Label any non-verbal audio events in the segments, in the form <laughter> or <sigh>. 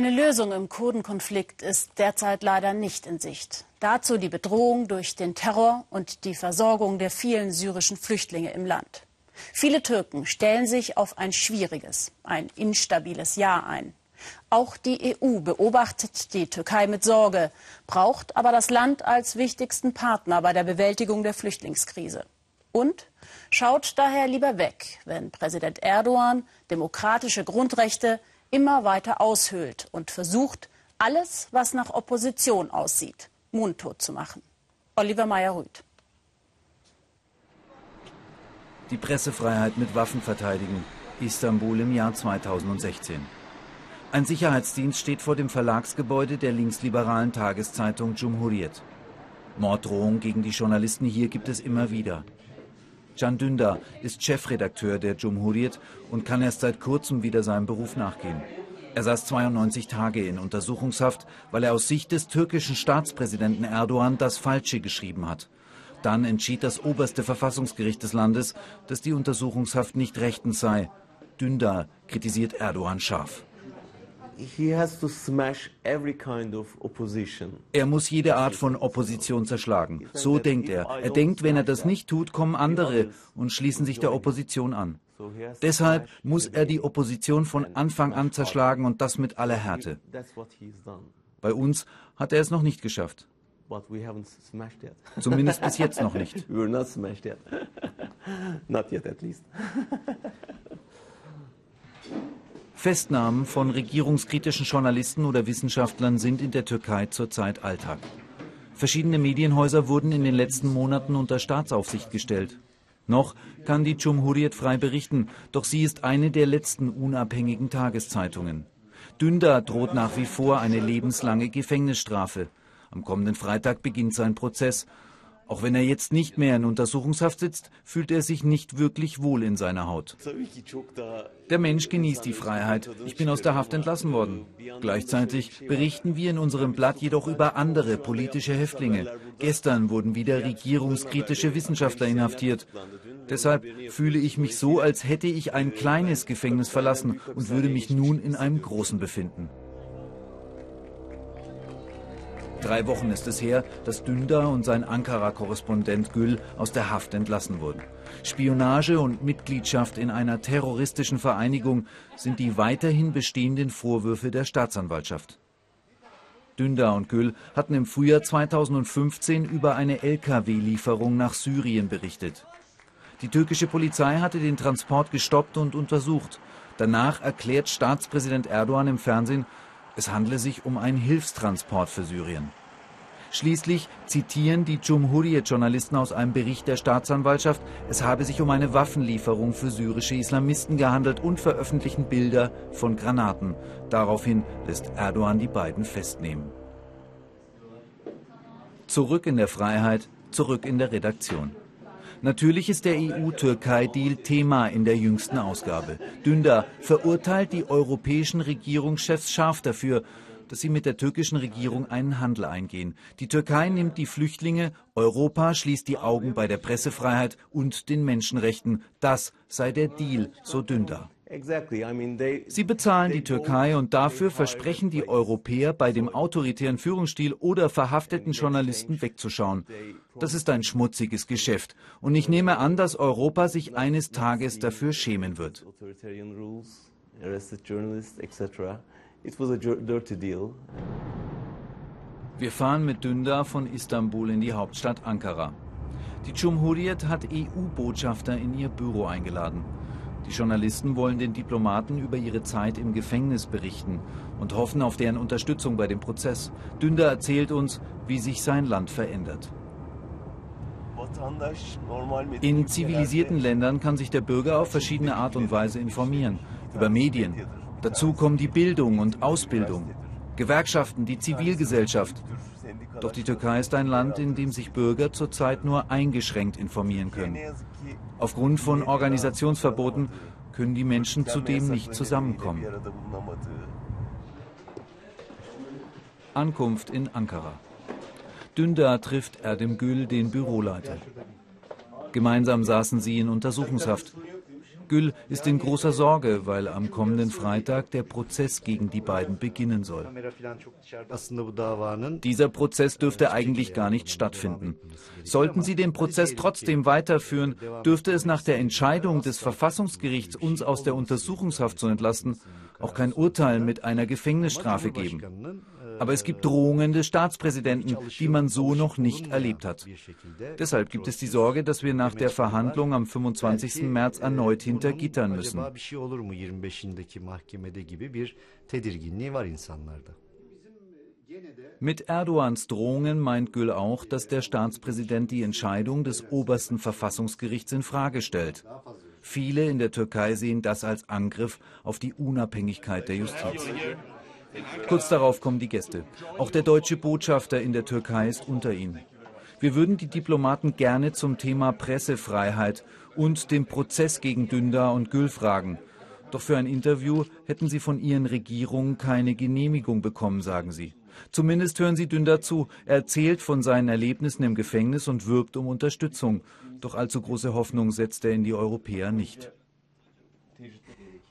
Eine Lösung im Kurdenkonflikt ist derzeit leider nicht in Sicht. Dazu die Bedrohung durch den Terror und die Versorgung der vielen syrischen Flüchtlinge im Land. Viele Türken stellen sich auf ein schwieriges, ein instabiles Jahr ein. Auch die EU beobachtet die Türkei mit Sorge, braucht aber das Land als wichtigsten Partner bei der Bewältigung der Flüchtlingskrise. Und schaut daher lieber weg, wenn Präsident Erdogan demokratische Grundrechte immer weiter aushöhlt und versucht, alles, was nach Opposition aussieht, mundtot zu machen. Oliver Meyer-Rüth. Die Pressefreiheit mit Waffen verteidigen. Istanbul im Jahr 2016. Ein Sicherheitsdienst steht vor dem Verlagsgebäude der linksliberalen Tageszeitung Cumhuriyet. Morddrohungen gegen die Journalisten hier gibt es immer wieder. Can Dündar ist Chefredakteur der Cumhuriyet und kann erst seit kurzem wieder seinem Beruf nachgehen. Er saß 92 Tage in Untersuchungshaft, weil er aus Sicht des türkischen Staatspräsidenten Erdogan das Falsche geschrieben hat. Dann entschied das oberste Verfassungsgericht des Landes, dass die Untersuchungshaft nicht rechtens sei. Dündar kritisiert Erdogan scharf. Er muss jede Art von Opposition zerschlagen. So denkt er. Er denkt, wenn er das nicht tut, kommen andere und schließen sich der Opposition an. Deshalb muss er die Opposition von Anfang an zerschlagen und das mit aller Härte. Bei uns hat er es noch nicht geschafft. <laughs> Zumindest bis jetzt noch nicht. <laughs> <laughs> Festnahmen von regierungskritischen Journalisten oder Wissenschaftlern sind in der Türkei zurzeit Alltag. Verschiedene Medienhäuser wurden in den letzten Monaten unter Staatsaufsicht gestellt. Noch kann die Cumhuriyet frei berichten, doch sie ist eine der letzten unabhängigen Tageszeitungen. Dündar droht nach wie vor eine lebenslange Gefängnisstrafe. Am kommenden Freitag beginnt sein Prozess auch wenn er jetzt nicht mehr in Untersuchungshaft sitzt, fühlt er sich nicht wirklich wohl in seiner Haut. Der Mensch genießt die Freiheit. Ich bin aus der Haft entlassen worden. Gleichzeitig berichten wir in unserem Blatt jedoch über andere politische Häftlinge. Gestern wurden wieder regierungskritische Wissenschaftler inhaftiert. Deshalb fühle ich mich so, als hätte ich ein kleines Gefängnis verlassen und würde mich nun in einem großen befinden. Drei Wochen ist es her, dass Dündar und sein Ankara-Korrespondent Gül aus der Haft entlassen wurden. Spionage und Mitgliedschaft in einer terroristischen Vereinigung sind die weiterhin bestehenden Vorwürfe der Staatsanwaltschaft. Dündar und Gül hatten im Frühjahr 2015 über eine Lkw-Lieferung nach Syrien berichtet. Die türkische Polizei hatte den Transport gestoppt und untersucht. Danach erklärt Staatspräsident Erdogan im Fernsehen, es handle sich um einen Hilfstransport für Syrien. Schließlich zitieren die Cumhuriyet-Journalisten aus einem Bericht der Staatsanwaltschaft, es habe sich um eine Waffenlieferung für syrische Islamisten gehandelt und veröffentlichen Bilder von Granaten. Daraufhin lässt Erdogan die beiden festnehmen. Zurück in der Freiheit, zurück in der Redaktion. Natürlich ist der EU-Türkei-Deal Thema in der jüngsten Ausgabe. Dündar verurteilt die europäischen Regierungschefs scharf dafür, dass sie mit der türkischen Regierung einen Handel eingehen. Die Türkei nimmt die Flüchtlinge, Europa schließt die Augen bei der Pressefreiheit und den Menschenrechten. Das sei der Deal, so Dündar. Sie bezahlen die Türkei und dafür versprechen die Europäer, bei dem autoritären Führungsstil oder verhafteten Journalisten wegzuschauen. Das ist ein schmutziges Geschäft. Und ich nehme an, dass Europa sich eines Tages dafür schämen wird. Wir fahren mit Dündar von Istanbul in die Hauptstadt Ankara. Die Cumhuriyet hat EU-Botschafter in ihr Büro eingeladen. Die Journalisten wollen den Diplomaten über ihre Zeit im Gefängnis berichten und hoffen auf deren Unterstützung bei dem Prozess. Dünder erzählt uns, wie sich sein Land verändert. In zivilisierten Ländern kann sich der Bürger auf verschiedene Art und Weise informieren. Über Medien. Dazu kommen die Bildung und Ausbildung. Gewerkschaften, die Zivilgesellschaft. Doch die Türkei ist ein Land, in dem sich Bürger zurzeit nur eingeschränkt informieren können. Aufgrund von Organisationsverboten können die Menschen zudem nicht zusammenkommen. Ankunft in Ankara. Dündar trifft Erdem Gül, den Büroleiter. Gemeinsam saßen sie in Untersuchungshaft. Gül ist in großer Sorge, weil am kommenden Freitag der Prozess gegen die beiden beginnen soll. Dieser Prozess dürfte eigentlich gar nicht stattfinden. Sollten sie den Prozess trotzdem weiterführen, dürfte es nach der Entscheidung des Verfassungsgerichts, uns aus der Untersuchungshaft zu entlassen, auch kein Urteil mit einer Gefängnisstrafe geben. Aber es gibt Drohungen des Staatspräsidenten, die man so noch nicht erlebt hat. Deshalb gibt es die Sorge, dass wir nach der Verhandlung am 25. März erneut hinter Gittern müssen. Mit Erdogans Drohungen meint Gül auch, dass der Staatspräsident die Entscheidung des obersten Verfassungsgerichts in Frage stellt. Viele in der Türkei sehen das als Angriff auf die Unabhängigkeit der Justiz. Kurz darauf kommen die Gäste. Auch der deutsche Botschafter in der Türkei ist unter ihnen. Wir würden die Diplomaten gerne zum Thema Pressefreiheit und dem Prozess gegen Dündar und Gül fragen. Doch für ein Interview hätten sie von ihren Regierungen keine Genehmigung bekommen, sagen sie. Zumindest hören sie Dündar zu. Er erzählt von seinen Erlebnissen im Gefängnis und wirbt um Unterstützung. Doch allzu große Hoffnung setzt er in die Europäer nicht.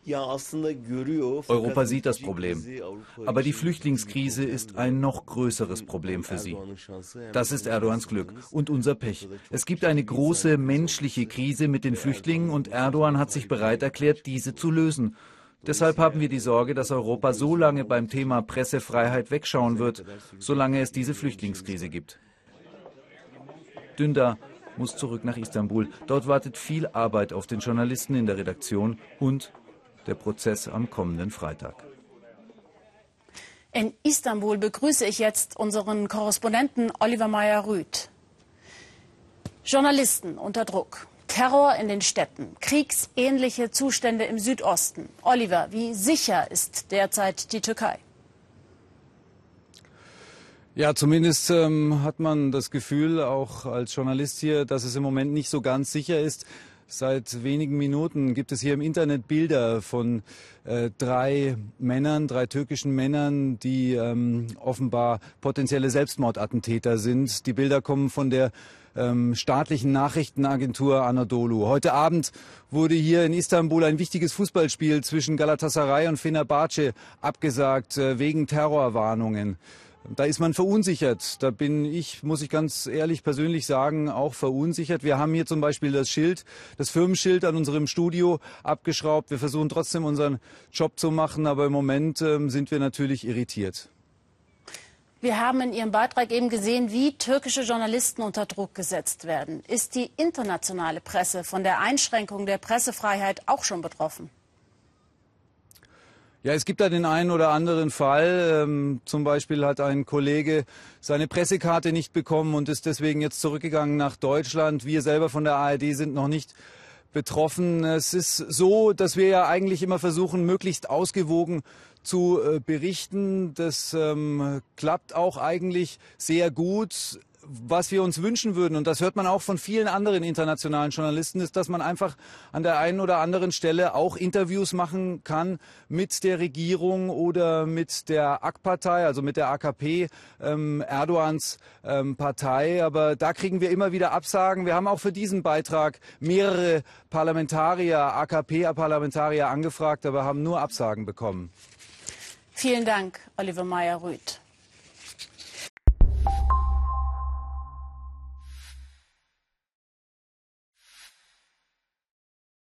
Europa sieht das Problem. Aber die Flüchtlingskrise ist ein noch größeres Problem für sie. Das ist Erdogans Glück und unser Pech. Es gibt eine große menschliche Krise mit den Flüchtlingen und Erdogan hat sich bereit erklärt, diese zu lösen. Deshalb haben wir die Sorge, dass Europa so lange beim Thema Pressefreiheit wegschauen wird, solange es diese Flüchtlingskrise gibt. Dündar muss zurück nach Istanbul. Dort wartet viel Arbeit auf den Journalisten in der Redaktion und der Prozess am kommenden Freitag. In Istanbul begrüße ich jetzt unseren Korrespondenten Oliver Meyer-Rüth. Journalisten unter Druck, Terror in den Städten, kriegsähnliche Zustände im Südosten. Oliver, wie sicher ist derzeit die Türkei? Ja, zumindest ähm, hat man das Gefühl, auch als Journalist hier, dass es im Moment nicht so ganz sicher ist. Seit wenigen Minuten gibt es hier im Internet Bilder von äh, drei Männern, drei türkischen Männern, die ähm, offenbar potenzielle Selbstmordattentäter sind. Die Bilder kommen von der ähm, staatlichen Nachrichtenagentur Anadolu. Heute Abend wurde hier in Istanbul ein wichtiges Fußballspiel zwischen Galatasaray und Fenerbahce abgesagt äh, wegen Terrorwarnungen. Da ist man verunsichert. Da bin ich, muss ich ganz ehrlich persönlich sagen, auch verunsichert. Wir haben hier zum Beispiel das Schild, das Firmenschild an unserem Studio abgeschraubt. Wir versuchen trotzdem unseren Job zu machen, aber im Moment ähm, sind wir natürlich irritiert. Wir haben in Ihrem Beitrag eben gesehen, wie türkische Journalisten unter Druck gesetzt werden. Ist die internationale Presse von der Einschränkung der Pressefreiheit auch schon betroffen? Ja, es gibt da den einen oder anderen Fall. Ähm, zum Beispiel hat ein Kollege seine Pressekarte nicht bekommen und ist deswegen jetzt zurückgegangen nach Deutschland. Wir selber von der ARD sind noch nicht betroffen. Es ist so, dass wir ja eigentlich immer versuchen, möglichst ausgewogen zu äh, berichten. Das ähm, klappt auch eigentlich sehr gut was wir uns wünschen würden, und das hört man auch von vielen anderen internationalen Journalisten, ist, dass man einfach an der einen oder anderen Stelle auch Interviews machen kann mit der Regierung oder mit der AK-Partei, also mit der AKP, ähm, Erdogans ähm, Partei. Aber da kriegen wir immer wieder Absagen. Wir haben auch für diesen Beitrag mehrere Parlamentarier, AKP-Parlamentarier angefragt, aber haben nur Absagen bekommen. Vielen Dank, Oliver Meyer-Rüth.